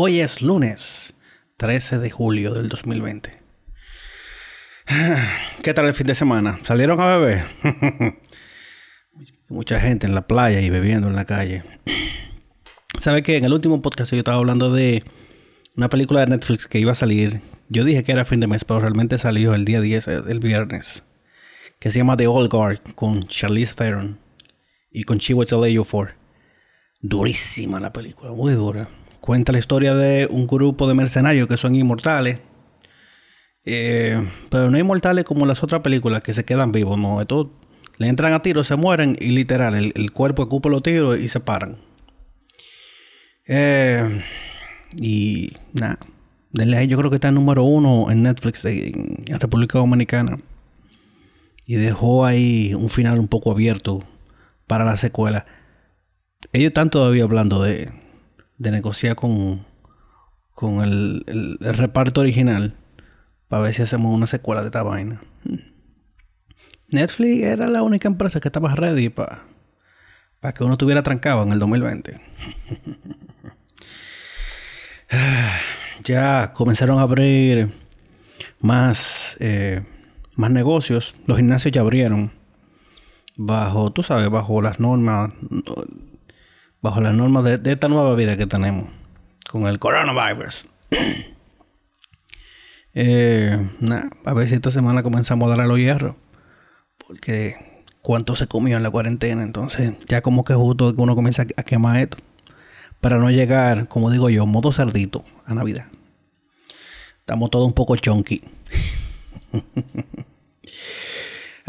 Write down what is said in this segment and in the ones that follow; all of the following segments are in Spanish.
Hoy es lunes 13 de julio del 2020. ¿Qué tal el fin de semana? ¿Salieron a beber? Mucha gente en la playa y bebiendo en la calle. ¿Sabe que en el último podcast yo estaba hablando de una película de Netflix que iba a salir? Yo dije que era fin de mes, pero realmente salió el día 10, el viernes. Que se llama The Old Guard con Charlize Theron y con Chiwetel for Durísima la película, muy dura. Cuenta la historia de un grupo de mercenarios que son inmortales. Eh, pero no inmortales como las otras películas que se quedan vivos, no. Estos le entran a tiros, se mueren y literal, el, cuerpo ocupa los tiros y se paran. Eh, y nada, yo creo que está en número uno en Netflix en República Dominicana. Y dejó ahí un final un poco abierto para la secuela. Ellos están todavía hablando de, de negociar con, con el, reparto original para ver si hacemos una secuela de esta vaina. Netflix era la única empresa que estaba ready para para que uno estuviera trancado en el 2020. ya comenzaron a abrir más, eh, más negocios. Los gimnasios ya abrieron bajo, tú sabes, bajo las normas, bajo las normas de, esta nueva vida que tenemos con el coronavirus. eh, a ver si esta semana comenzamos a dar a los hierros. Porque cuánto se comió en la cuarentena. Entonces, ya como que justo que uno comienza a quemar esto. Para no llegar, como digo yo, modo cerdito a Navidad. Estamos todos un poco chonky.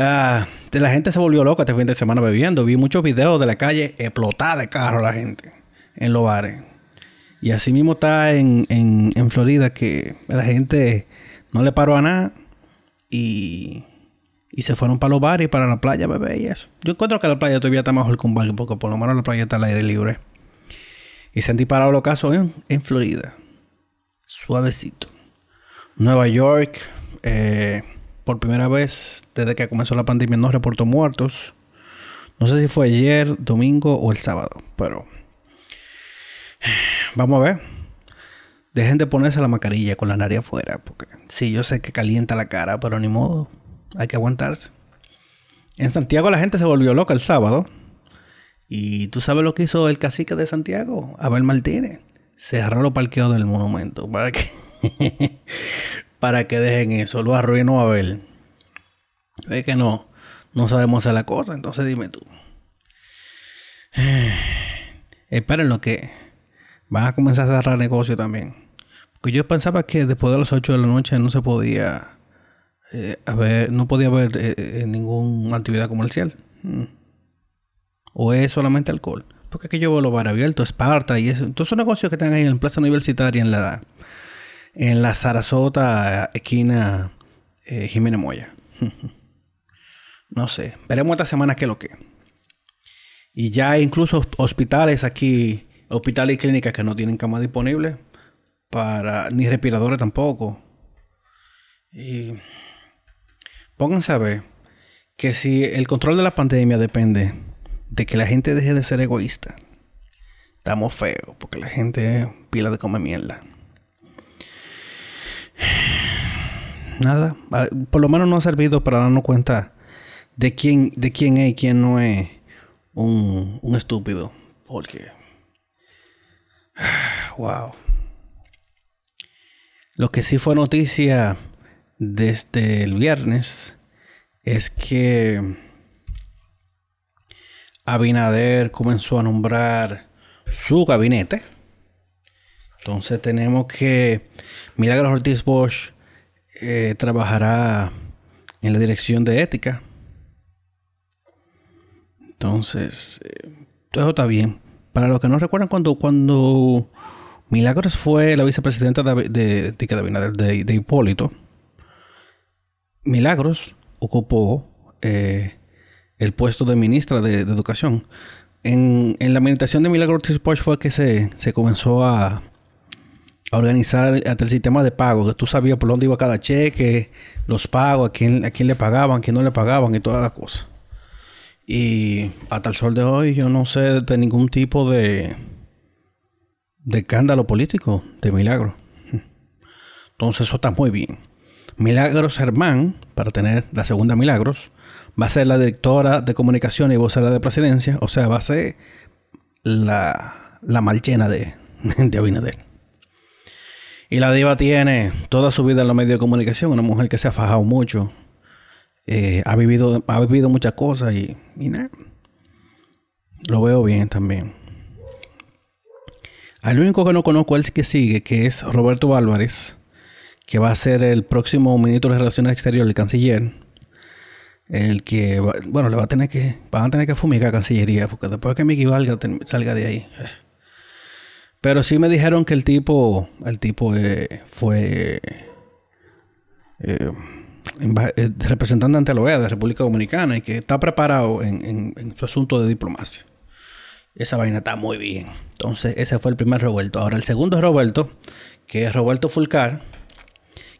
Ah, la gente se volvió loca este fin de semana bebiendo. Vi muchos videos de la calle explotada de carro la gente en los bares. Y así mismo está en, en, Florida que la gente no le paró a nada y, y se fueron para los bares y para la playa a beber y eso. Yo encuentro que la playa todavía está mejor que un bar porque por lo menos la playa está al aire libre. Y se han disparado los casos en, en Florida. Suavecito. Nueva York. Eh, por primera vez desde que comenzó la pandemia no reportó muertos. No sé si fue ayer, domingo o el sábado, pero vamos a ver. Dejen de ponerse la mascarilla con la nariz afuera, porque sí, yo sé que calienta la cara, pero ni modo, hay que aguantarse. En Santiago la gente se volvió loca el sábado. Y tú sabes lo que hizo el cacique de Santiago, Abel Martínez. Cerró los parqueos del monumento para que para que dejen eso. Lo arruinó a ver. Es que no, no sabemos hacer la cosa, entonces dime tú. Esperen lo que van a comenzar a cerrar negocio también. Porque yo pensaba que después de las 8 de la noche no se podía eh, haber, no podía haber eh, eh, ninguna actividad comercial. Mm. O es solamente alcohol. Porque aquí yo veo los bar abiertos, Esparta y eso. Todos esos negocios que están ahí en Plaza Universitaria en la en la Sarasota, esquina eh, Jiménez Moya. no sé. Veremos esta semana qué es lo que. Y ya hay incluso hospitales aquí, hospitales y clínicas que no tienen cama disponible para ni respiradores tampoco. Y pónganse a ver que si el control de la pandemia depende de que la gente deje de ser egoísta, estamos feos porque la gente pila de comer mierda. Nada. Ah, por lo menos no ha servido para darnos cuenta de quién, de quién es y quién no es un, un estúpido. Porque. Wow. Lo que sí fue noticia desde el viernes es que Abinader comenzó a nombrar su gabinete. Entonces tenemos que Milagros Ortiz Bosch eh, trabajará en la dirección de ética. Entonces, eh, todo está bien. Para los que no recuerdan, cuando, cuando Milagros fue la vicepresidenta de, de, de, de Hipólito, Milagros ocupó eh, el puesto de ministra de, Educación. En, en, la administración de Milagros Ortiz fue que se, se comenzó a, organizar hasta el sistema de pago, que tú sabías por dónde iba cada cheque, los pagos, a quién, a quién le pagaban, a quién no le pagaban y todas las cosas. Y hasta el sol de hoy yo no sé de ningún tipo de de escándalo político de Milagro. Entonces eso está muy bien. Milagros Germán, para tener la segunda Milagros, va a ser la directora de comunicación y vocera de presidencia, o sea, va a ser la, la malchena de, de Abinader. Y la diva tiene toda su vida en los medios de comunicación, una mujer que se ha fajado mucho, eh, ha, vivido, ha vivido muchas cosas y, nada. Lo veo bien también. Al único que no conozco es el que sigue, que es Roberto Álvarez, que va a ser el próximo ministro de Relaciones Exteriores, el canciller. El que, bueno, le va a tener que, van a tener que fumigar Cancillería, porque después que Mickey Valga salga de ahí. Eh. Pero sí me dijeron que el tipo, el tipo eh, fue eh, representante ante la OEA de República Dominicana y que está preparado en, en su asunto de diplomacia. Esa vaina está muy bien. Entonces, ese fue el primer Roberto. Ahora, el segundo es Roberto, que es Roberto Fulcar,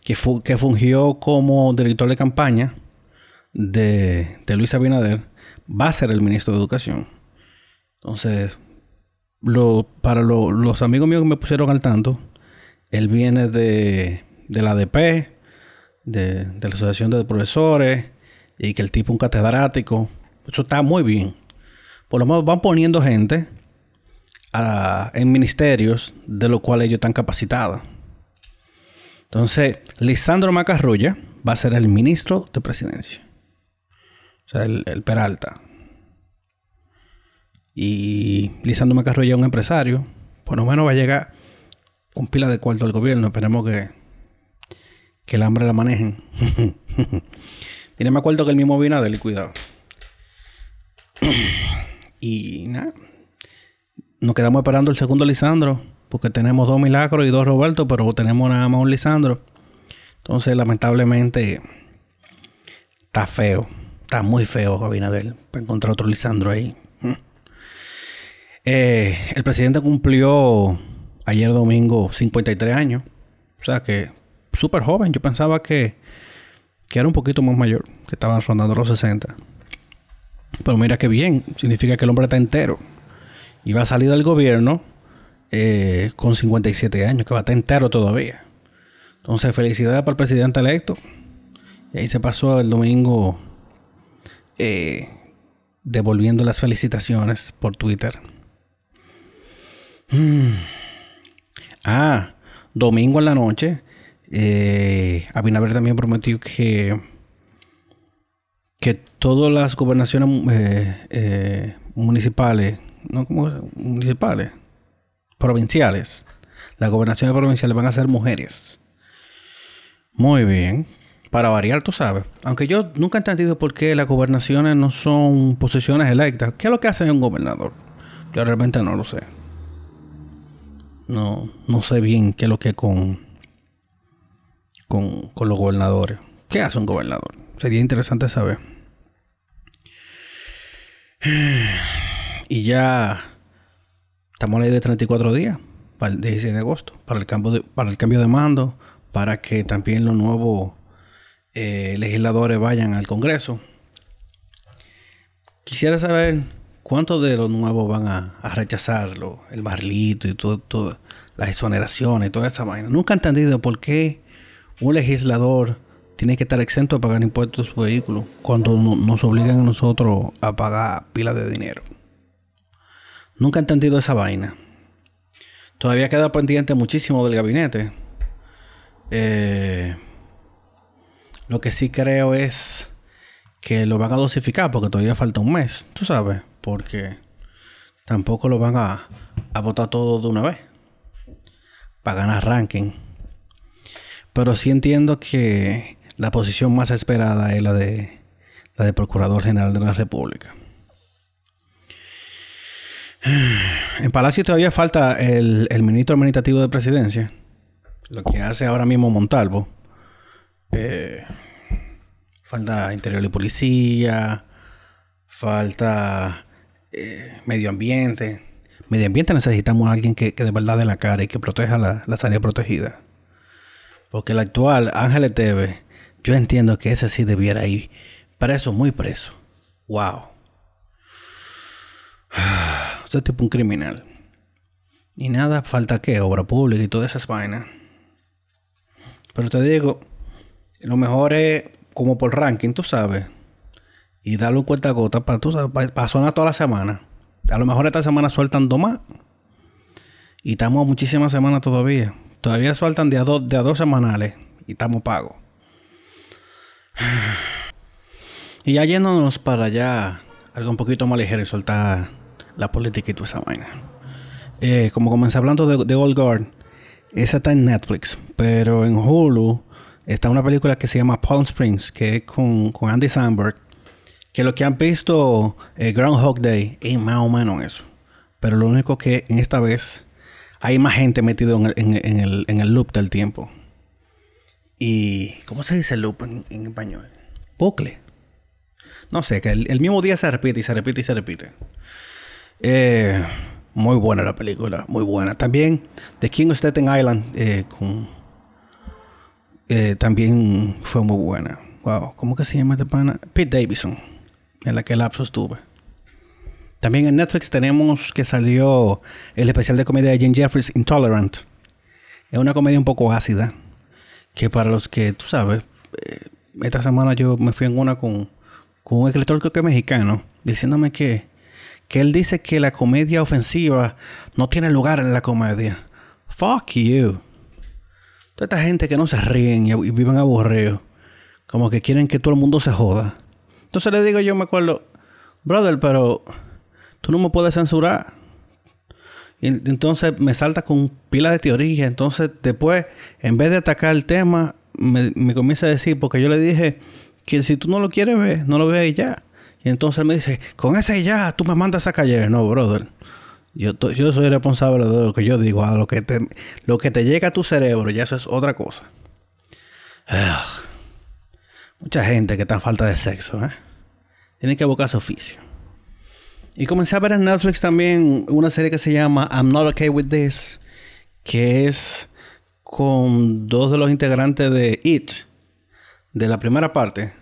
que, que fungió como director de campaña de, de Luis Abinader, va a ser el ministro de Educación. Entonces, lo, para los amigos míos que me pusieron al tanto, él viene de, de la ADP, de, de la Asociación de Profesores, y que el tipo es un catedrático. Eso está muy bien por lo menos van poniendo gente en ministerios de los cuales ellos están capacitados. Entonces, Lisandro Macarrulla va a ser el ministro de presidencia. O sea, el, Peralta. Y Lisandro Macarrulla es un empresario. Por lo menos va a llegar con pila de cuarto al gobierno. Esperemos que, que el hambre la manejen. Tiene me acuerdo que el mismo a cuidado. Y nada, nos quedamos esperando el segundo Lisandro, porque tenemos dos Milagros y dos Roberto, pero tenemos nada más un Lisandro. Entonces, lamentablemente, está feo, está muy feo Abinader para encontrar otro Lisandro ahí. Eh, el presidente cumplió ayer domingo 53 años, o sea que súper joven. Yo pensaba que, que era un poquito más mayor, que estaba rondando los 60. Pero mira qué bien, significa que el hombre está entero. Y va a salir del gobierno eh, con 57 años, que va a estar entero todavía. Entonces, felicidades para el presidente electo. Y ahí se pasó el domingo eh, devolviendo las felicitaciones por Twitter. Hmm. Ah, domingo en la noche, eh, Abinader también prometió que que todas las gobernaciones eh, eh, municipales, no como municipales, provinciales, las gobernaciones provinciales van a ser mujeres. Muy bien. Para variar, tú sabes. Aunque yo nunca he entendido por qué las gobernaciones no son posiciones electas. ¿Qué es lo que hace un gobernador? Yo realmente no lo sé. No, no sé bien qué es lo que con, con, con los gobernadores. ¿Qué hace un gobernador? Sería interesante saber. Y ya estamos a ley de 34 días para el 16 de agosto, para el cambio de, para el cambio de mando, para que también los nuevos eh, legisladores vayan al Congreso. Quisiera saber cuántos de los nuevos van a, rechazarlo, el barlito y todo, todo, las exoneraciones, toda esa vaina. Nunca he entendido por qué un legislador tiene que estar exento de pagar impuestos a su vehículo cuando nos obligan a nosotros a pagar pilas de dinero. Nunca he entendido esa vaina. Todavía queda pendiente muchísimo del gabinete. Eh, lo que sí creo es que lo van a dosificar porque todavía falta un mes, tú sabes, porque tampoco lo van a, a votar todo de una vez para ganar ranking. Pero sí entiendo que la posición más esperada es la de la de Procurador General de la República. En Palacio todavía falta el, ministro administrativo de presidencia, lo que hace ahora mismo Montalvo. Eh, falta interior y policía, falta eh, medio ambiente. Medio ambiente necesitamos a alguien que, de verdad de la cara y que proteja las áreas protegidas. Porque el actual Ángel Teve yo entiendo que ese sí debiera ir preso, muy preso. Wow. Usted es tipo un criminal. Y nada, falta que obra pública y todas esas vainas. Pero te digo, lo mejor es como por ranking, tú sabes. Y darle un cuenta gota para, tú sabes, para, sonar toda la semana. A lo mejor esta semana sueltan dos más. Y estamos muchísimas semanas todavía. Todavía sueltan de a, dos, de a dos semanales. Y estamos pagos. Y ya yéndonos para allá, algo un poquito más ligero y soltar la política y toda esa vaina. Eh, como comencé hablando de, de Old Guard, esa está en Netflix, pero en Hulu está una película que se llama Palm Springs, que es con, Andy Samberg, que lo que han visto eh, Groundhog Day es más o menos eso. Pero lo único que en esta vez hay más gente metido en el, en el, loop del tiempo. Y, ¿cómo se dice loop en, en español? Bucle. No sé, que el, mismo día se repite y se repite y se repite. Eh, muy buena la película, muy buena. También The King of Staten Island eh, también fue muy buena. Wow, ¿cómo que se llama este pana? Pete Davidson, en la que lapso estuve. También en Netflix tenemos que salió el especial de comedia de Jane Jeffries, Intolerant. Es una comedia un poco ácida, que para los que, tú sabes, esta semana yo me fui en una con con un escritor creo que mexicano, diciéndome que, que él dice que la comedia ofensiva no tiene lugar en la comedia. Fuck you. Toda esta gente que no se ríen y, viven aburridos, como que quieren que todo el mundo se joda. Entonces le digo yo, me acuerdo, brother, pero tú no me puedes censurar. Entonces me salta con pila de teoría. Entonces después, en vez de atacar el tema, me, comienza a decir, porque yo le dije que si tú no lo quieres ver, no lo veas y ya. Y entonces me dice, con ese ya, tú me mandas a calle. No, brother. Yo, yo soy responsable de lo que yo digo, a lo que te, lo que te llega a tu cerebro, ya eso es otra cosa. mucha gente que está en falta de sexo, ¿eh? Tiene que buscar su oficio. Y comencé a ver en Netflix también una serie que se llama I'm Not Okay With This, que es con dos de los integrantes de It, de la primera parte,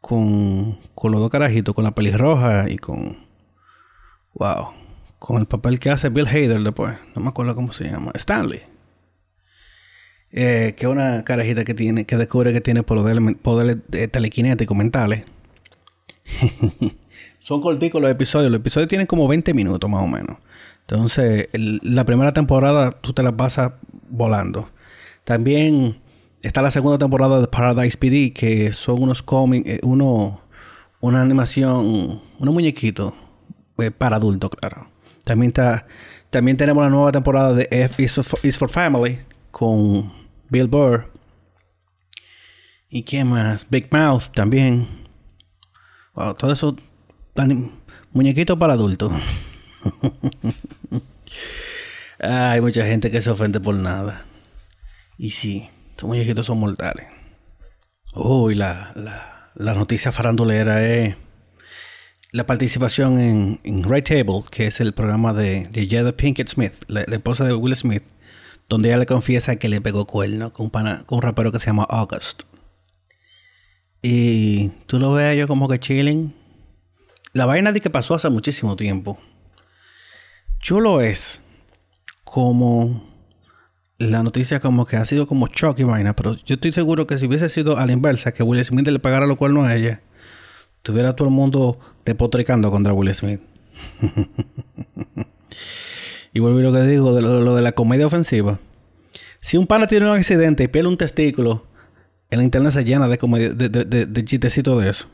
con, con los dos carajitos, con la pelirroja y con. Wow. Con el papel que hace Bill Hader después. No me acuerdo cómo se llama. Stanley. Eh, que es una carajita que tiene, que descubre que tiene poderes, poderes telequinéticos mentales. Son corticos los episodios. Los episodios tienen como 20 minutos más o menos. Entonces, la primera temporada tú te la pasas volando. También está la segunda temporada de Paradise PD, que son unos cómics, eh, uno, una animación, unos muñequitos eh, para adultos, claro. También está, también tenemos la nueva temporada de F is for, Family con Bill Burr. ¿Y qué más? Big Mouth también. Wow, todo eso muñequitos para adultos. Hay mucha gente que se ofende por nada. Y sí. Estos muñequitos son mortales. Uy, la, la, la noticia farandulera es la participación en, en Right Table, que es el programa de, de Jada Pinkett Smith, la, esposa de Will Smith, donde ella le confiesa que le pegó cuerno con, con un rapero que se llama August. Y tú lo ves yo como que chilling. La vaina de que pasó hace muchísimo tiempo. Chulo es como la noticia como que ha sido como shock y vaina, pero yo estoy seguro que si hubiese sido a la inversa, que Will Smith le pagara los cuernos a ella, tuviera todo el mundo depotricando contra Will Smith. y vuelvo a lo que digo de lo, de la comedia ofensiva. Si un pana tiene un accidente y pierde un testículo, en la internet se llena de, de, de, de, chistecitos de eso.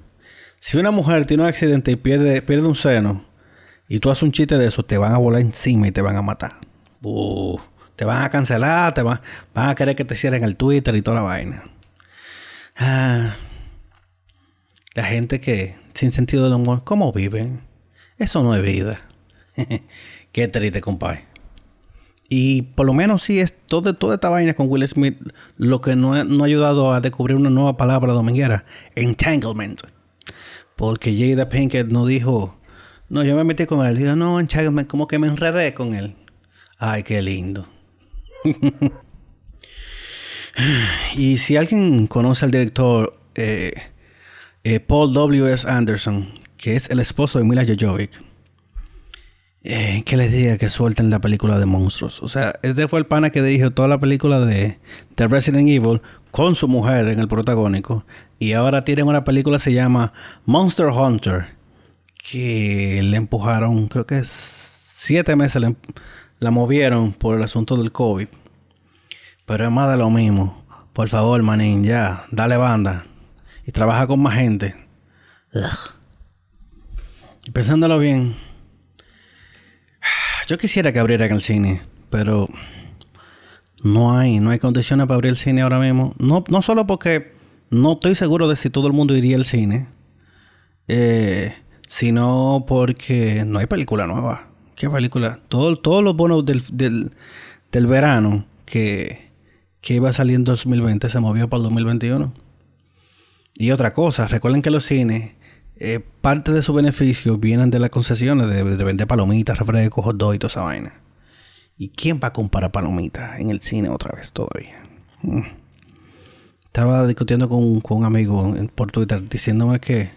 Si una mujer tiene un accidente y pierde, un seno, y tú haces un chiste de eso, te van a volar encima y te van a matar. Te van a cancelar, te van, van a querer que te cierren el Twitter y toda la vaina. Ah, la gente que sin sentido del humor, ¿cómo viven? Eso no es vida. Qué triste, compadre. Y por lo menos sí es todo, toda esta vaina con Will Smith lo que no, no, ha ayudado a descubrir una nueva palabra dominguera. Entanglement. Porque Jada Pinkett no dijo... No, yo me metí con él. Dijo, no, entanglement, como que me enredé con él. Ay, qué lindo. y si alguien conoce al director eh, eh, Paul W.S. Anderson, que es el esposo de Mila Jojovic, eh, que les diga que suelten la película de monstruos. O sea, este fue el pana que dirigió toda la película de, de Resident Evil con su mujer en el protagónico. Y ahora tienen una película que se llama Monster Hunter. Que le empujaron, creo que siete meses la movieron por el asunto del COVID. Pero es más de lo mismo. Por favor, manín, ya, dale banda. Y trabaja con más gente. Y pensándolo bien yo quisiera que abrieran el cine, pero no hay, no hay condiciones para abrir el cine ahora mismo. No, no solo porque no estoy seguro de si todo el mundo iría al cine, eh, sino porque no hay película nueva. ¿Qué película? Todo, todos los bonos del, del, verano que, que iba a salir en 2020 se movió para el 2021. Y otra cosa, recuerden que los cines eh, parte de sus beneficios vienen de las concesiones de, vender palomitas, refrescos, hot y toda esa vaina. ¿Y quién va a comprar palomitas en el cine otra vez todavía? Mm. Estaba discutiendo con, un amigo por Twitter diciéndome que,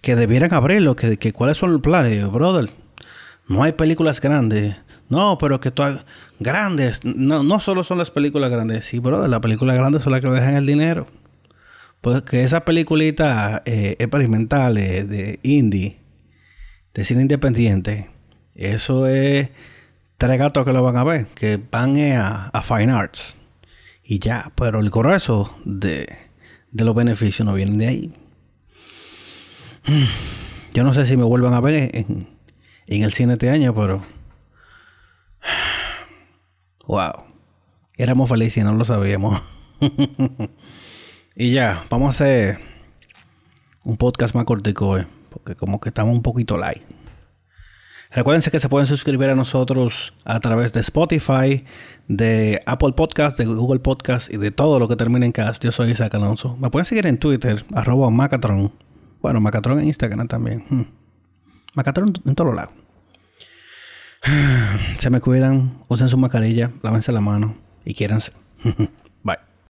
que debieran abrirlo, que, que cuáles son los planes. Brother, no hay películas grandes. No, pero que todas grandes. No, no solo son las películas grandes. Sí, brother, las películas grandes son las que dejan el dinero. Pues que esa peliculita eh, experimental de indie, de cine independiente, eso es tres gatos que lo van a ver, que van a, Fine Arts. Y ya, pero el grueso de, de los beneficios no vienen de ahí. Yo no sé si me vuelvan a ver en, en el cine este año, pero. Wow. Éramos felices y no lo sabíamos. Y ya, vamos a hacer un podcast más cortico, eh, porque como que estamos un poquito light. Recuérdense que se pueden suscribir a nosotros a través de Spotify, de Apple Podcast, de Google Podcast y de todo lo que termine en cast. Yo soy Isaac Alonso. Me pueden seguir en Twitter, arroba Macatron. Bueno, Macatron en Instagram también. Hmm. Macatron en todos lados. Se me cuidan, usen su mascarilla, lávense la mano y quiéranse.